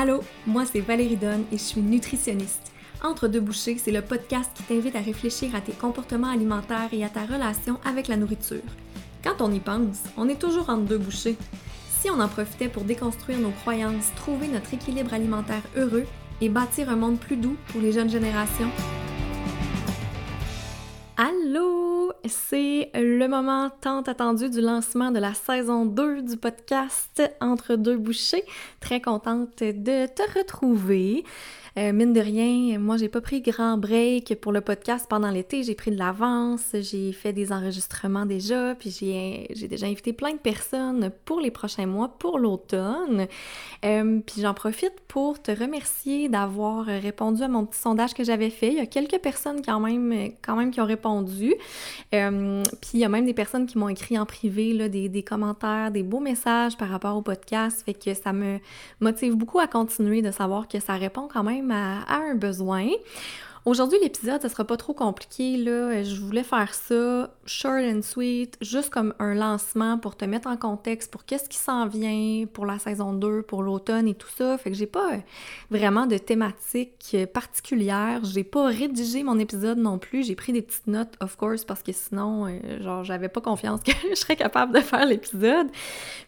Allô, moi c'est Valérie Donne et je suis nutritionniste. Entre deux bouchées, c'est le podcast qui t'invite à réfléchir à tes comportements alimentaires et à ta relation avec la nourriture. Quand on y pense, on est toujours entre deux bouchées. Si on en profitait pour déconstruire nos croyances, trouver notre équilibre alimentaire heureux et bâtir un monde plus doux pour les jeunes générations? Allô! C'est le moment tant attendu du lancement de la saison 2 du podcast Entre deux bouchées. Très contente de te retrouver. Euh, mine de rien, moi j'ai pas pris grand break pour le podcast pendant l'été, j'ai pris de l'avance, j'ai fait des enregistrements déjà, puis j'ai déjà invité plein de personnes pour les prochains mois, pour l'automne. Euh, puis j'en profite pour te remercier d'avoir répondu à mon petit sondage que j'avais fait. Il y a quelques personnes quand même, quand même qui ont répondu. Euh, puis il y a même des personnes qui m'ont écrit en privé là, des, des commentaires, des beaux messages par rapport au podcast. Fait que ça me motive beaucoup à continuer de savoir que ça répond quand même à, un besoin. Aujourd'hui, l'épisode, ça sera pas trop compliqué, là. Je voulais faire ça short and sweet, juste comme un lancement pour te mettre en contexte pour qu'est-ce qui s'en vient pour la saison 2, pour l'automne et tout ça. Fait que j'ai pas euh, vraiment de thématique euh, particulière. J'ai pas rédigé mon épisode non plus. J'ai pris des petites notes, of course, parce que sinon, euh, genre, j'avais pas confiance que je serais capable de faire l'épisode.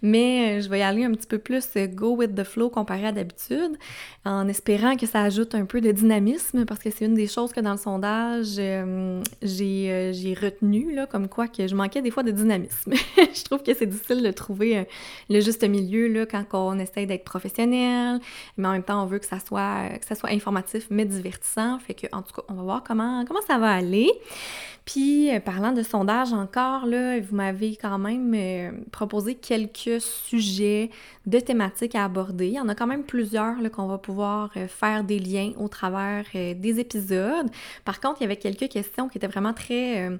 Mais je vais y aller un petit peu plus go with the flow comparé à d'habitude, en espérant que ça ajoute un peu de dynamisme, parce que c'est une des choses que dans le sondage, euh, euh, j'ai, retenu, là, comme quoi que je manquais des fois de dynamisme. je trouve que c'est difficile de trouver euh, le juste milieu là, quand on essaye d'être professionnel, mais en même temps, on veut que ça soit, que ça soit informatif mais divertissant. Fait que, en tout cas, on va voir comment, comment ça va aller. Puis, parlant de sondage encore, là, vous m'avez quand même proposé quelques sujets de thématiques à aborder. Il y en a quand même plusieurs qu'on va pouvoir faire des liens au travers des épisodes par contre, il y avait quelques questions qui étaient vraiment très euh,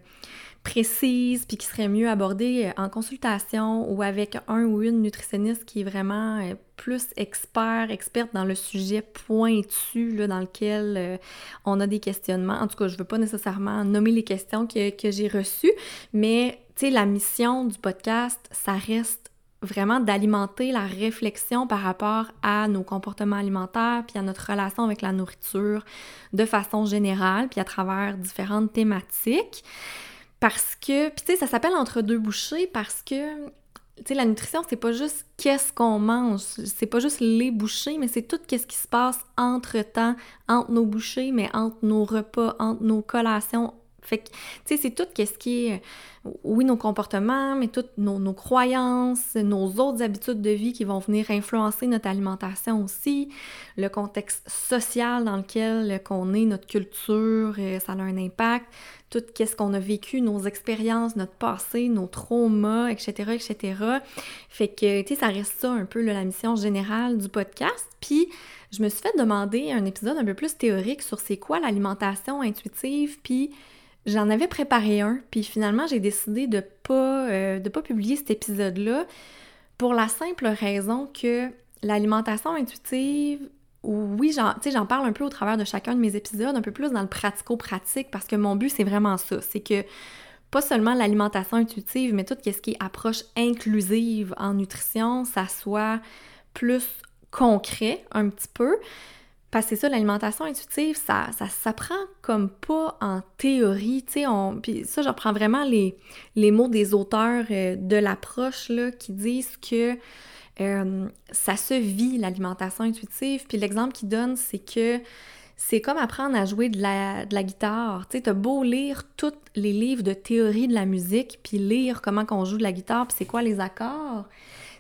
précises puis qui seraient mieux abordées euh, en consultation ou avec un ou une nutritionniste qui est vraiment euh, plus expert, experte dans le sujet pointu dans lequel on a des questionnements. En tout cas, je ne veux pas nécessairement nommer les questions que, j'ai reçues, mais la mission du podcast, ça reste vraiment d'alimenter la réflexion par rapport à nos comportements alimentaires, puis à notre relation avec la nourriture de façon générale, puis à travers différentes thématiques. Parce que, puis tu sais, ça s'appelle entre deux bouchées parce que, tu sais, la nutrition, c'est pas juste qu'est-ce qu'on mange, c'est pas juste les bouchées, mais c'est tout qu'est-ce qui se passe entre-temps, entre nos bouchées, mais entre nos repas, entre nos collations, fait que, tu sais, c'est tout ce qui est, oui, nos comportements, mais toutes nos, croyances, nos autres habitudes de vie qui vont venir influencer notre alimentation aussi, le contexte social dans lequel qu'on est, notre culture, euh, ça a un impact, tout ce qu'on a vécu, nos expériences, notre passé, nos traumas, etc., etc. Fait que, tu sais, ça reste ça un peu la mission générale du podcast. Puis, je me suis fait demander un épisode un peu plus théorique sur c'est quoi l'alimentation intuitive, puis J'en avais préparé un, puis finalement, j'ai décidé de pas, euh, de pas publier cet épisode-là pour la simple raison que l'alimentation intuitive, oui, j'en parle un peu au travers de chacun de mes épisodes, un peu plus dans le pratico-pratique, parce que mon but, c'est vraiment ça. C'est que pas seulement l'alimentation intuitive, mais tout ce qui est approche inclusive en nutrition, ça soit plus concret un petit peu. Parce que c'est ça, l'alimentation intuitive, ça, ça s'apprend comme pas en théorie, tu sais, on... Puis ça, je vraiment les, mots des auteurs euh, de l'approche, là, qui disent que euh, ça se vit, l'alimentation intuitive. Puis l'exemple qu'ils donnent, c'est que c'est comme apprendre à jouer de la, de la guitare. Tu sais, t'as beau lire tous les livres de théorie de la musique, puis lire comment qu'on joue de la guitare, puis c'est quoi les accords.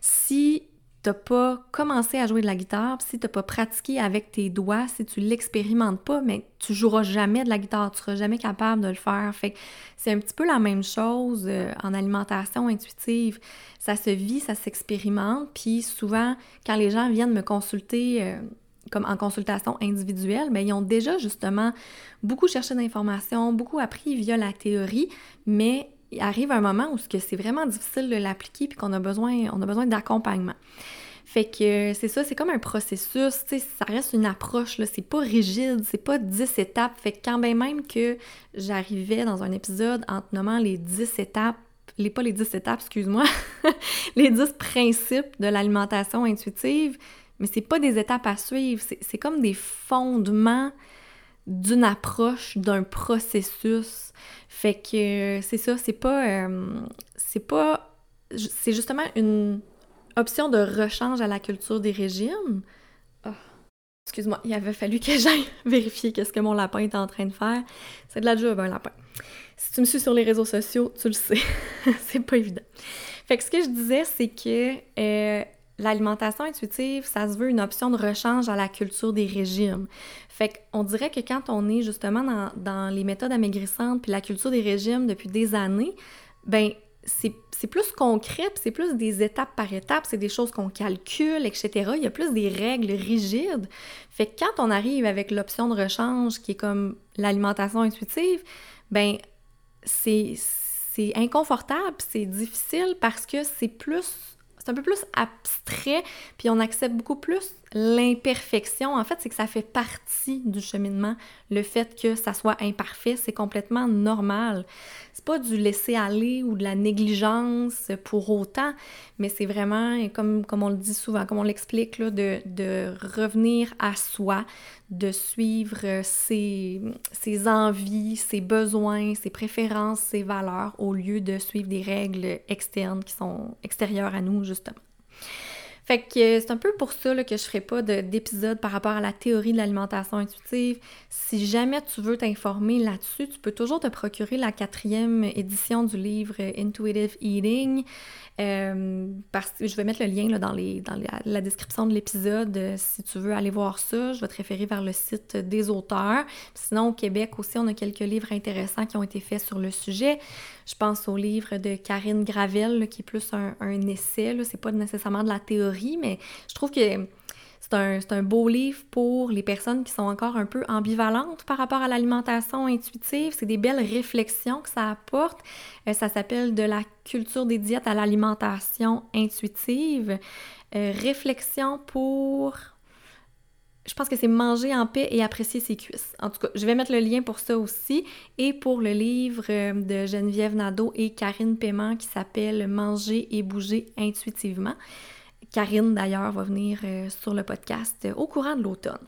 Si t'as pas commencé à jouer de la guitare, si t'as pas pratiqué avec tes doigts, si tu l'expérimentes pas, mais tu joueras jamais de la guitare, tu seras jamais capable de le faire. Fait c'est un petit peu la même chose euh, en alimentation intuitive. Ça se vit, ça s'expérimente, puis souvent quand les gens viennent me consulter euh, comme en consultation individuelle, ben, ils ont déjà justement beaucoup cherché d'informations, beaucoup appris via la théorie, mais il arrive un moment où c'est vraiment difficile de l'appliquer puis qu'on a besoin, on a besoin d'accompagnement. Fait que c'est ça, c'est comme un processus, tu ça reste une approche, là, c'est pas rigide, c'est pas 10 étapes. Fait que quand même que j'arrivais dans un épisode en te nommant les 10 étapes, les, pas les 10 étapes, excuse-moi, les 10 principes de l'alimentation intuitive, mais c'est pas des étapes à suivre, c'est comme des fondements d'une approche, d'un processus. Fait que c'est ça, c'est pas. Euh, c'est pas. C'est justement une option de rechange à la culture des régimes. Ah, excuse-moi, il avait fallu que j'aille vérifier qu'est-ce que mon lapin est en train de faire. C'est de la job, un lapin. Si tu me suis sur les réseaux sociaux, tu le sais. c'est pas évident. Fait que ce que je disais, c'est que euh, l'alimentation intuitive, ça se veut une option de rechange à la culture des régimes. Fait qu'on dirait que quand on est justement dans, dans les méthodes amaigrissantes puis la culture des régimes depuis des années, ben c'est plus concret, c'est plus des étapes par étapes, c'est des choses qu'on calcule, etc. Il y a plus des règles rigides. Fait que quand on arrive avec l'option de rechange qui est comme l'alimentation intuitive, ben c'est inconfortable, c'est difficile parce que c'est plus c'est un peu plus abstrait, puis on accepte beaucoup plus l'imperfection. En fait, c'est que ça fait partie du cheminement. Le fait que ça soit imparfait, c'est complètement normal. C'est pas du laisser aller ou de la négligence pour autant, mais c'est vraiment, comme, comme on le dit souvent, comme on l'explique, de, de revenir à soi, de suivre ses, ses envies, ses besoins, ses préférences, ses valeurs, au lieu de suivre des règles externes qui sont extérieures à nous, justement. Fait que c'est un peu pour ça que je ferai pas d'épisode par rapport à la théorie de l'alimentation intuitive. Si jamais tu veux t'informer là-dessus, tu peux toujours te procurer la quatrième édition du livre Intuitive Eating. Euh, je vais mettre le lien dans, la, description de l'épisode euh, si tu veux aller voir ça. Je vais te référer vers le site des auteurs. Sinon, au Québec aussi, on a quelques livres intéressants qui ont été faits sur le sujet. Je pense au livre de Karine Gravel, qui est plus un, un essai. C'est pas nécessairement de la théorie, mais je trouve que c'est un, beau livre pour les personnes qui sont encore un peu ambivalentes par rapport à l'alimentation intuitive. C'est des belles réflexions que ça apporte. Euh, ça s'appelle De la culture des diètes à l'alimentation intuitive. Euh, réflexion pour je pense que c'est manger en paix et apprécier ses cuisses. En tout cas, je vais mettre le lien pour ça aussi et pour le livre euh, de Geneviève Nadeau et Karine Paiement qui s'appelle Manger et bouger intuitivement. Karine, d'ailleurs, va venir euh, sur le podcast euh, au courant de l'automne.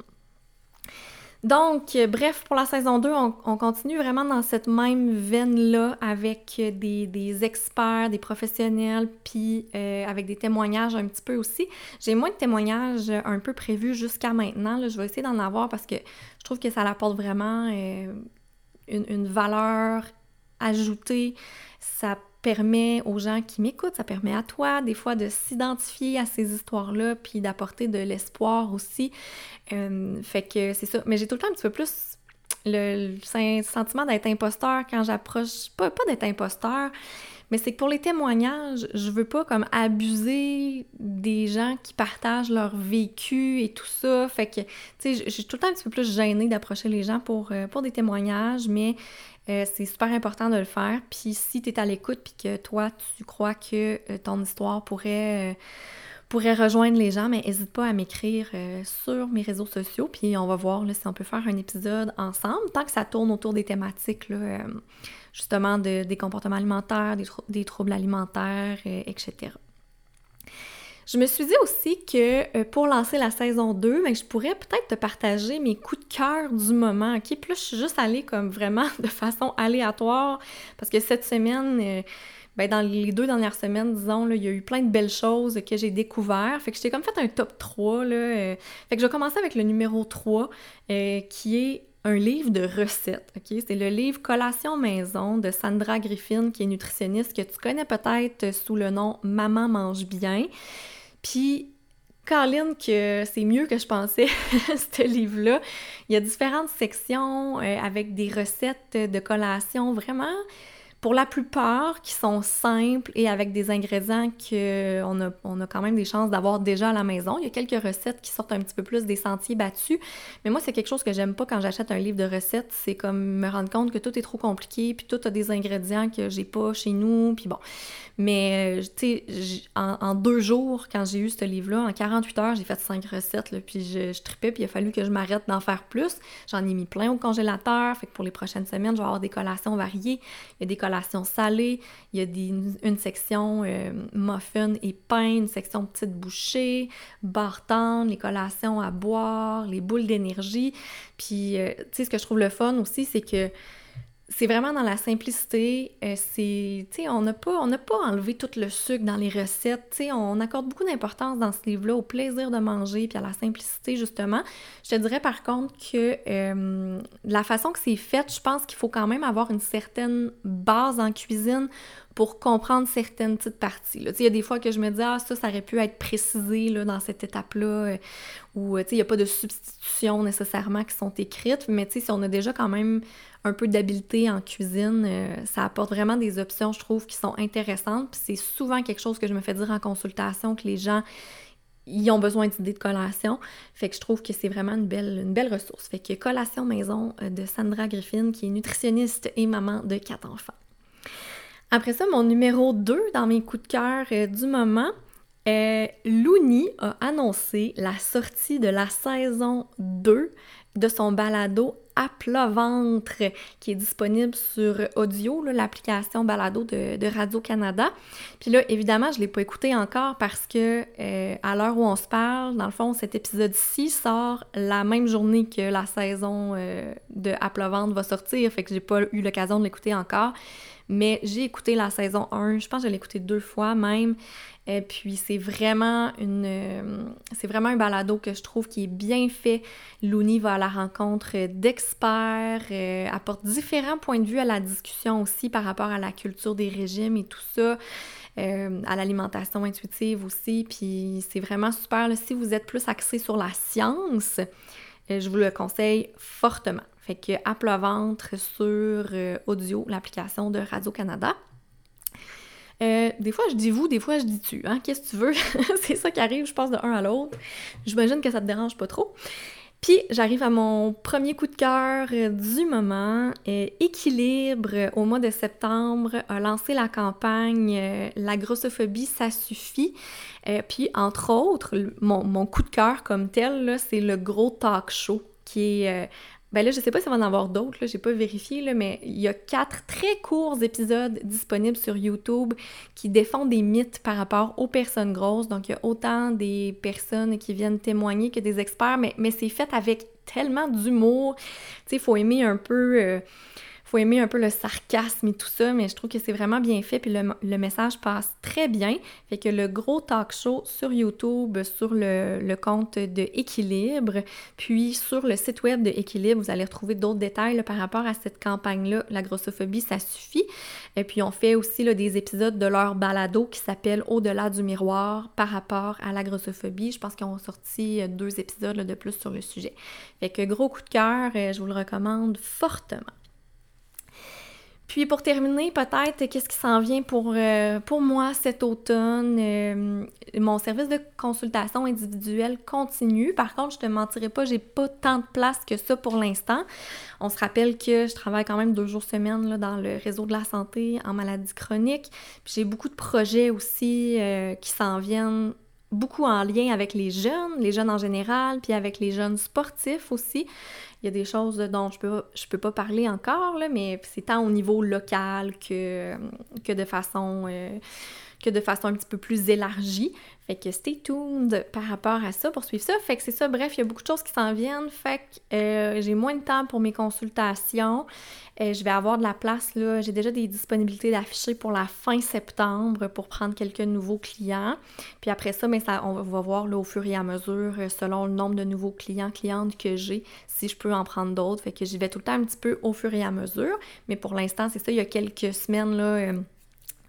Donc, euh, bref, pour la saison 2, on, continue vraiment dans cette même veine-là avec des, experts, des professionnels, puis avec des témoignages un petit peu aussi. J'ai moins de témoignages un peu prévus jusqu'à maintenant. Je vais essayer d'en avoir parce que je trouve que ça apporte vraiment une, une, valeur ajoutée. Ça permet aux gens qui m'écoutent, ça permet à toi des fois de s'identifier à ces histoires-là, puis d'apporter de l'espoir aussi. Euh, fait que c'est ça. Mais j'ai tout le temps un petit peu plus le, sentiment d'être imposteur quand j'approche, pas, pas d'être imposteur, mais c'est que pour les témoignages, je veux pas comme abuser des gens qui partagent leur vécu et tout ça. Fait que, tu sais, j'ai tout le temps un petit peu plus gênée d'approcher les gens pour, euh, pour des témoignages, mais euh, c'est super important de le faire. Puis si tu es à l'écoute puis que toi, tu crois que euh, ton histoire pourrait, pourrait rejoindre les gens, mais n'hésite pas à m'écrire sur mes réseaux sociaux. Puis on va voir si on peut faire un épisode ensemble, tant que ça tourne autour des thématiques, justement, de, des comportements alimentaires, des, troubles alimentaires, etc. Je me suis dit aussi que euh, pour lancer la saison 2, ben, je pourrais peut-être te partager mes coups de cœur du moment, ok? Plus je suis juste allée comme vraiment de façon aléatoire, parce que cette semaine, euh, ben, dans les deux dernières semaines, disons, là, il y a eu plein de belles choses que j'ai découvert. Fait que j'ai comme fait un top 3, là. Euh. fait que je vais commencer avec le numéro 3, qui est un livre de recettes, ok? C'est le livre Collation maison de Sandra Griffin, qui est nutritionniste, que tu connais peut-être sous le nom Maman mange bien. Puis, Colin, que c'est mieux que je pensais, ce livre-là. Il y a différentes sections euh, avec des recettes de collation vraiment pour la plupart, qui sont simples et avec des ingrédients qu'on a, on a quand même des chances d'avoir déjà à la maison. Il y a quelques recettes qui sortent un petit peu plus des sentiers battus, mais moi, c'est quelque chose que j'aime pas quand j'achète un livre de recettes. C'est comme me rendre compte que tout est trop compliqué, puis tout a des ingrédients que j'ai pas chez nous, puis bon. Mais, euh, tu sais, en, deux jours, quand j'ai eu ce livre-là, en 48 heures, j'ai fait cinq recettes, puis je, je tripais, puis il a fallu que je m'arrête d'en faire plus. J'en ai mis plein au congélateur, fait que pour les prochaines semaines, je vais avoir des collations variées. Il y a des collations salées, il y a une section euh, muffin et pain, une section petites bouchées, bar les collations à boire, les boules d'énergie. Puis, euh, tu sais, ce que je trouve le fun aussi, c'est que c'est vraiment dans la simplicité. Euh, c'est, on n'a pas, on n'a pas enlevé tout le sucre dans les recettes. Tu sais, on accorde beaucoup d'importance dans ce livre-là au plaisir de manger puis à la simplicité justement. Je te dirais par contre que euh, la façon que c'est fait, je pense qu'il faut quand même avoir une certaine base en cuisine pour comprendre certaines petites parties. Il y a des fois que je me dis, ah, ça, ça aurait pu être précisé là, dans cette étape-là, euh, où il n'y a pas de substitutions nécessairement qui sont écrites, mais si on a déjà quand même un peu d'habileté en cuisine, euh, ça apporte vraiment des options, je trouve, qui sont intéressantes. C'est souvent quelque chose que je me fais dire en consultation, que les gens ils ont besoin d'idées de collation. Fait que je trouve que c'est vraiment une belle, une belle ressource. Fait que Collation Maison euh, de Sandra Griffin, qui est nutritionniste et maman de quatre enfants. Après ça, mon numéro 2 dans mes coups de cœur euh, du moment, euh, Looney a annoncé la sortie de la saison 2 de son balado à plat ventre qui est disponible sur audio, l'application balado de, Radio-Canada. Puis là, évidemment, je ne l'ai pas écouté encore parce que euh, à l'heure où on se parle, dans le fond, cet épisode-ci sort la même journée que la saison euh, de À plat ventre va sortir, fait que j'ai pas eu l'occasion de l'écouter encore. Mais j'ai écouté la saison 1, je pense que je l'ai écouté deux fois même. Et puis c'est vraiment une euh, c'est vraiment un balado que je trouve qui est bien fait. Looney va à la rencontre d'experts, euh, apporte différents points de vue à la discussion aussi par rapport à la culture des régimes et tout ça. Euh, à l'alimentation intuitive aussi. Puis c'est vraiment super. Si vous êtes plus axé sur la science, je vous le conseille fortement. Fait que à ventre sur audio, l'application de Radio-Canada. Euh, des fois, je dis vous, des fois, je dis tu. Hein? Qu'est-ce que tu veux? c'est ça qui arrive, je passe de un à l'autre. J'imagine que ça te dérange pas trop. Puis, j'arrive à mon premier coup de cœur euh, du moment. Euh, Équilibre, au mois de septembre, a lancé la campagne La grossophobie, ça suffit. puis, entre autres, mon, mon coup de cœur comme tel, c'est le gros talk show qui est ben là, je sais pas s'il va en avoir d'autres, là, j'ai pas vérifié, là, mais il y a quatre très courts épisodes disponibles sur YouTube qui défendent des mythes par rapport aux personnes grosses. Donc, il y a autant des personnes qui viennent témoigner que des experts, mais, mais c'est fait avec tellement d'humour. Tu sais, il faut aimer un peu... Euh, faut aimer un peu le sarcasme et tout ça, mais je trouve que c'est vraiment bien fait, puis le, message passe très bien. Fait que le gros talk show sur YouTube, sur le, compte de Équilibre, puis sur le site web de Équilibre, vous allez retrouver d'autres détails par rapport à cette campagne-là, la grossophobie, ça suffit. Et puis on fait aussi là, des épisodes de leur balado qui s'appelle Au-delà du miroir par rapport à la grossophobie. Je pense qu'ils ont sorti euh, deux épisodes de plus sur le sujet. Fait que gros coup de cœur, euh, je vous le recommande fortement. Puis pour terminer, peut-être qu'est-ce qui s'en vient pour, euh, moi cet automne? Euh, mon service de consultation individuelle continue. Par contre, je te mentirai pas, j'ai pas tant de place que ça pour l'instant. On se rappelle que je travaille quand même deux jours semaine là, dans le réseau de la santé en maladie chronique. J'ai beaucoup de projets aussi euh, qui s'en viennent beaucoup en lien avec les jeunes, les jeunes en général, puis avec les jeunes sportifs aussi. Il y a des choses dont je peux, je peux pas parler encore, là, mais c'est tant au niveau local que, que de façon euh, que de façon un petit peu plus élargie. Fait que stay tuned par rapport à ça pour suivre ça. Fait que c'est ça, bref, il y a beaucoup de choses qui s'en viennent. Fait que euh, j'ai moins de temps pour mes consultations. Euh, je vais avoir de la place, là. J'ai déjà des disponibilités d'afficher pour la fin septembre pour prendre quelques nouveaux clients. Puis après ça, mais ça, on va voir au fur et à mesure, euh, selon le nombre de nouveaux clients, clientes que j'ai, si je peux en prendre d'autres. Fait que j'y vais tout le temps un petit peu au fur et à mesure. Mais pour l'instant, c'est ça, il y a quelques semaines, là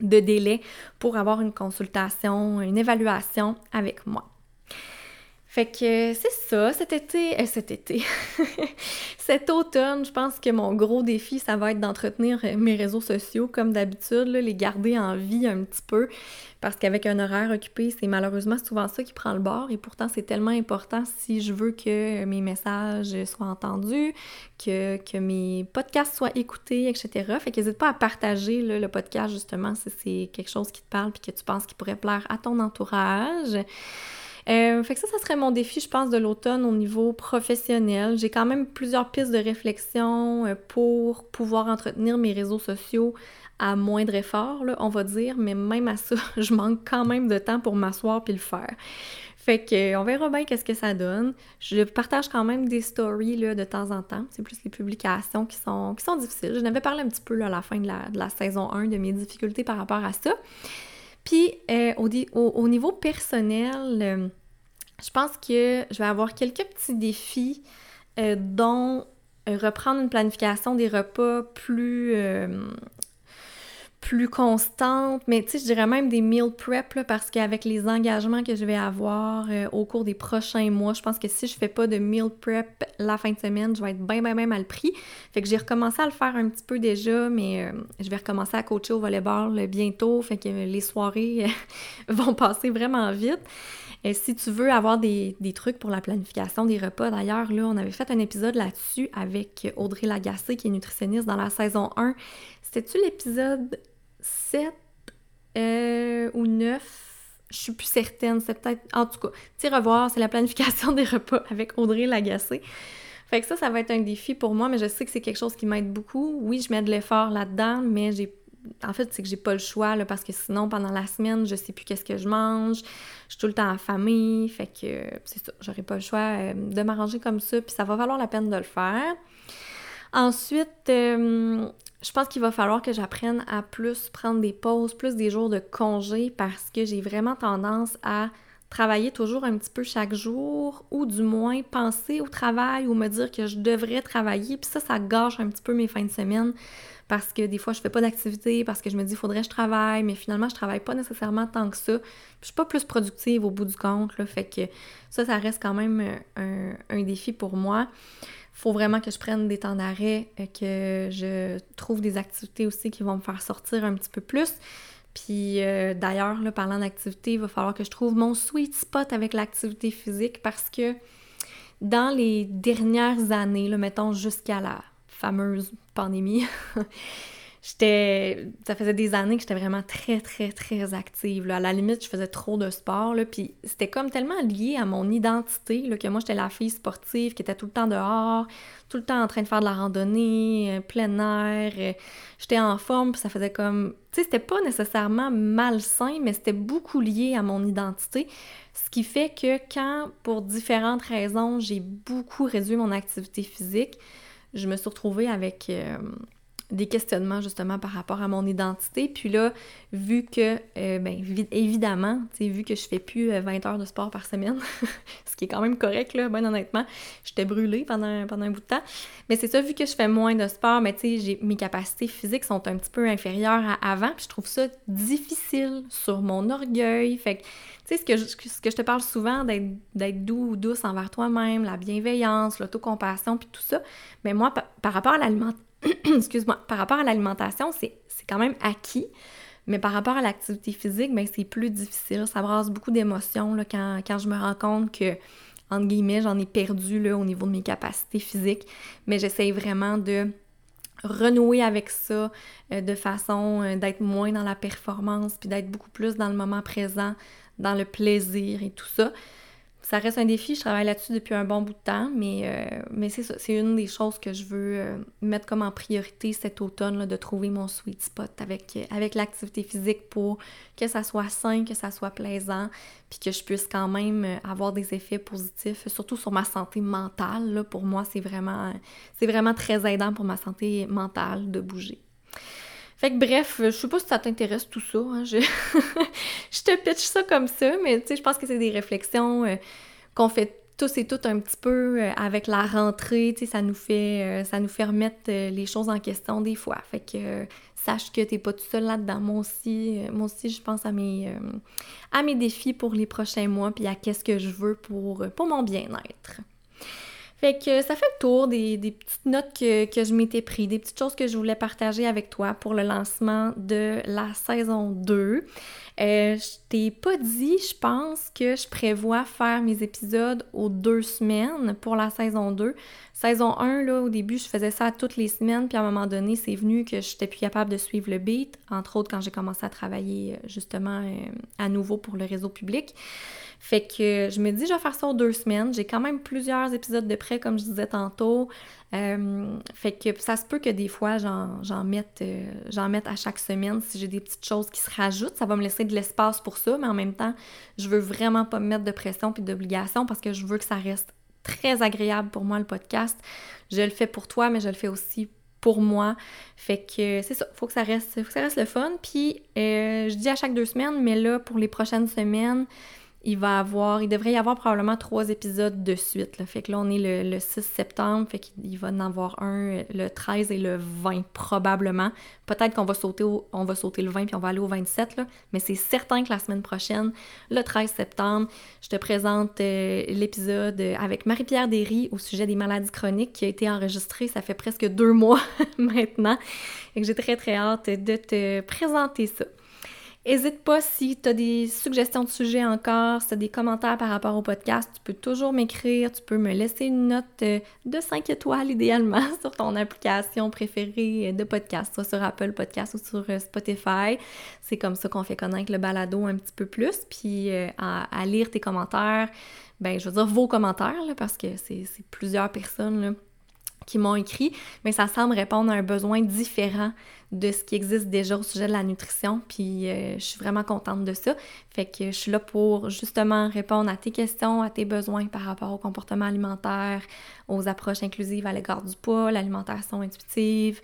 de délai pour avoir une consultation, une évaluation avec moi. Fait que c'est ça, cet été, euh, cet été, cet automne, je pense que mon gros défi, ça va être d'entretenir mes réseaux sociaux comme d'habitude, les garder en vie un petit peu, parce qu'avec un horaire occupé, c'est malheureusement souvent ça qui prend le bord, et pourtant c'est tellement important si je veux que mes messages soient entendus, que, que mes podcasts soient écoutés, etc. Fait qu'hésite pas à partager le podcast justement si c'est quelque chose qui te parle puis que tu penses qu'il pourrait plaire à ton entourage. Euh, fait que ça, ça serait mon défi, je pense, de l'automne au niveau professionnel. J'ai quand même plusieurs pistes de réflexion euh, pour pouvoir entretenir mes réseaux sociaux à moindre effort, là, on va dire, mais même à ça, je manque quand même de temps pour m'asseoir puis le faire. Fait que on verra bien qu'est-ce que ça donne. Je partage quand même des stories là, de temps en temps. C'est plus les publications qui sont, qui sont difficiles. Je n'avais parlé un petit peu à la fin de la, de la, saison 1 de mes difficultés par rapport à ça. Puis euh, au, au, niveau personnel, euh, je pense que je vais avoir quelques petits défis euh, dont reprendre une planification des repas plus plus constante, mais tu sais, je dirais même des meal prep, là, parce qu'avec les engagements que je vais avoir euh, au cours des prochains mois, je pense que si je fais pas de meal prep la fin de semaine, je vais être bien, bien, bien mal pris. Fait que j'ai recommencé à le faire un petit peu déjà, mais euh, je vais recommencer à coacher au volleyball bientôt, fait que les soirées vont passer vraiment vite. Si tu veux avoir des, des, trucs pour la planification des repas, d'ailleurs, là, on avait fait un épisode là-dessus avec Audrey Lagacé, qui est nutritionniste dans la saison 1. C'était-tu l'épisode 7 euh, ou 9. Je suis plus certaine, c'est peut-être. En tout cas, tu revoir, c'est la planification des repas avec Audrey Lagacé. Fait que ça, ça va être un défi pour moi, mais je sais que c'est quelque chose qui m'aide beaucoup. Oui, je mets de l'effort là-dedans, mais j'ai. En fait, c'est que j'ai pas le choix, parce que sinon, pendant la semaine, je sais plus qu'est-ce que je mange. Je suis tout le temps famille. Fait que c'est ça, j'aurais pas le choix euh, de m'arranger comme ça, puis ça va valoir la peine de le faire. Ensuite, euh, je pense qu'il va falloir que j'apprenne à plus prendre des pauses, plus des jours de congé parce que j'ai vraiment tendance à travailler toujours un petit peu chaque jour ou du moins penser au travail ou me dire que je devrais travailler. Puis ça, ça gâche un petit peu mes fins de semaine parce que des fois, je fais pas d'activité, parce que je me dis, faudrait que je travaille, mais finalement, je travaille pas nécessairement tant que ça. Puis je suis pas plus productive au bout du compte, fait que ça, ça reste quand même un défi pour moi faut vraiment que je prenne des temps d'arrêt, que je trouve des activités aussi qui vont me faire sortir un petit peu plus. Puis euh, d'ailleurs, parlant d'activité, il va falloir que je trouve mon sweet spot avec l'activité physique parce que dans les dernières années, là, mettons jusqu'à la fameuse pandémie, j'étais ça faisait des années que j'étais vraiment très très très active à la limite je faisais trop de sport là puis c'était comme tellement lié à mon identité là, que moi j'étais la fille sportive qui était tout le temps dehors tout le temps en train de faire de la randonnée euh, plein air euh, j'étais en forme puis ça faisait comme tu sais c'était pas nécessairement malsain mais c'était beaucoup lié à mon identité. Ce qui fait que quand pour différentes raisons j'ai beaucoup réduit mon activité physique je me suis retrouvée avec euh, des questionnements justement par rapport à mon identité. Puis là, vu que, euh, ben, évidemment, vu que je fais plus 20 euh, heures de sport par semaine, ce qui est quand même correct, là, ben honnêtement, j'étais brûlée pendant, pendant un bout de temps. Mais c'est ça, vu que je fais moins de sport, mais tu sais, mes capacités physiques sont un petit peu inférieures à avant, puis je trouve ça difficile sur mon orgueil. Fait que, tu sais, ce que, je, ce que je te parle souvent, d'être doux ou douce envers toi-même, la bienveillance, l'autocompassion, puis tout ça, mais moi, par rapport à l'alimentation, excuse-moi, par rapport à l'alimentation, c'est quand même acquis. Mais par rapport à l'activité physique, ben, c'est plus difficile. Ça brasse beaucoup d'émotions quand, quand je me rends compte que, entre guillemets, j'en ai perdu là, au niveau de mes capacités physiques. Mais j'essaye vraiment de renouer avec ça euh, de façon euh, d'être moins dans la performance, puis d'être beaucoup plus dans le moment présent, dans le plaisir et tout ça ça reste un défi, je travaille là-dessus depuis un bon bout de temps, mais, euh, c'est c'est une des choses que je veux euh, mettre comme en priorité cet automne, de trouver mon sweet spot avec, euh, avec l'activité physique pour que ça soit sain, que ça soit plaisant, puis que je puisse quand même avoir des effets positifs, surtout sur ma santé mentale. Là, pour moi, c'est vraiment très aidant pour ma santé mentale de bouger. Fait que bref, je sais pas si ça t'intéresse tout ça. Hein, je... te pitch ça comme ça, mais tu sais, je pense que c'est des réflexions euh, qu'on fait tous et toutes un petit peu euh, avec la rentrée, tu sais, ça nous fait euh, ça nous fait remettre les choses en question des fois. Fait que sache que t'es pas tout seul là-dedans. Moi aussi, moi aussi, je pense à mes à mes défis pour les prochains mois, puis à qu'est-ce que je veux pour, pour mon bien-être. Fait que ça fait le tour des, petites notes que, je m'étais pris, des petites choses que je voulais partager avec toi pour le lancement de la saison 2. Euh, je t'ai pas dit, je pense que je prévois faire mes épisodes aux deux semaines pour la saison 2. Saison 1, là, au début, je faisais ça toutes les semaines, puis à un moment donné, c'est venu que j'étais plus capable de suivre le beat, entre autres quand j'ai commencé à travailler euh, justement euh, à nouveau pour le réseau public. Fait que je me dis, je vais faire ça aux deux semaines. J'ai quand même plusieurs épisodes de frais, comme je disais tantôt. Euh, fait que ça se peut que des fois, j'en mette, euh, mette à chaque semaine si j'ai des petites choses qui se rajoutent. Ça va me laisser de l'espace pour ça, mais en même temps, je veux vraiment pas me mettre de pression puis d'obligation parce que je veux que ça reste très agréable pour moi, le podcast. Je le fais pour toi, mais je le fais aussi pour moi. Fait que c'est ça, faut que ça reste, faut que ça reste le fun. Puis euh, je dis à chaque deux semaines, mais là, pour les prochaines semaines, il va avoir, il devrait y avoir probablement trois épisodes de suite. Là. Fait que là, on est le, 6 septembre, fait qu'il va en avoir un euh, le 13 et le 20 probablement. Peut-être qu'on va sauter le 20 puis on va aller au 27, là. mais c'est certain que la semaine prochaine, le 13 septembre, je te présente euh, l'épisode avec Marie-Pierre Derry au sujet des maladies chroniques qui a été enregistré, ça fait presque deux mois maintenant, et que j'ai très très hâte de te présenter ça. N'hésite pas si tu as des suggestions de sujets encore, si tu as des commentaires par rapport au podcast, tu peux toujours m'écrire, tu peux me laisser une note euh, de 5 étoiles idéalement sur ton application préférée de podcast, soit sur Apple Podcast ou sur euh, Spotify. C'est comme ça qu'on fait connaître le balado un petit peu plus, puis euh, à, lire tes commentaires, ben je veux dire vos commentaires, parce que c'est plusieurs personnes là, qui m'ont écrit, mais ça semble répondre à un besoin différent de ce qui existe déjà au sujet de la nutrition, puis euh, je suis vraiment contente de ça. Fait que je suis là pour justement répondre à tes questions, à tes besoins par rapport au comportement alimentaire, aux approches inclusives à l'égard du poids, l'alimentation intuitive,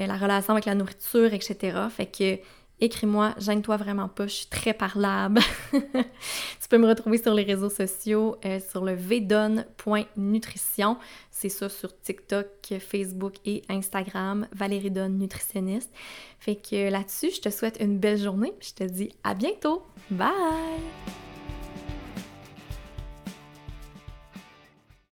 euh, la relation avec la nourriture, etc. Fait que écris-moi, gêne-toi vraiment pas, je suis très parlable. tu peux me retrouver sur les réseaux sociaux, euh, sur le vdon.nutrition. C'est ça sur TikTok, Facebook et Instagram, Valérie Donne Nutritionniste. Fait que là-dessus, je te souhaite une belle journée. Je te dis à bientôt. Bye!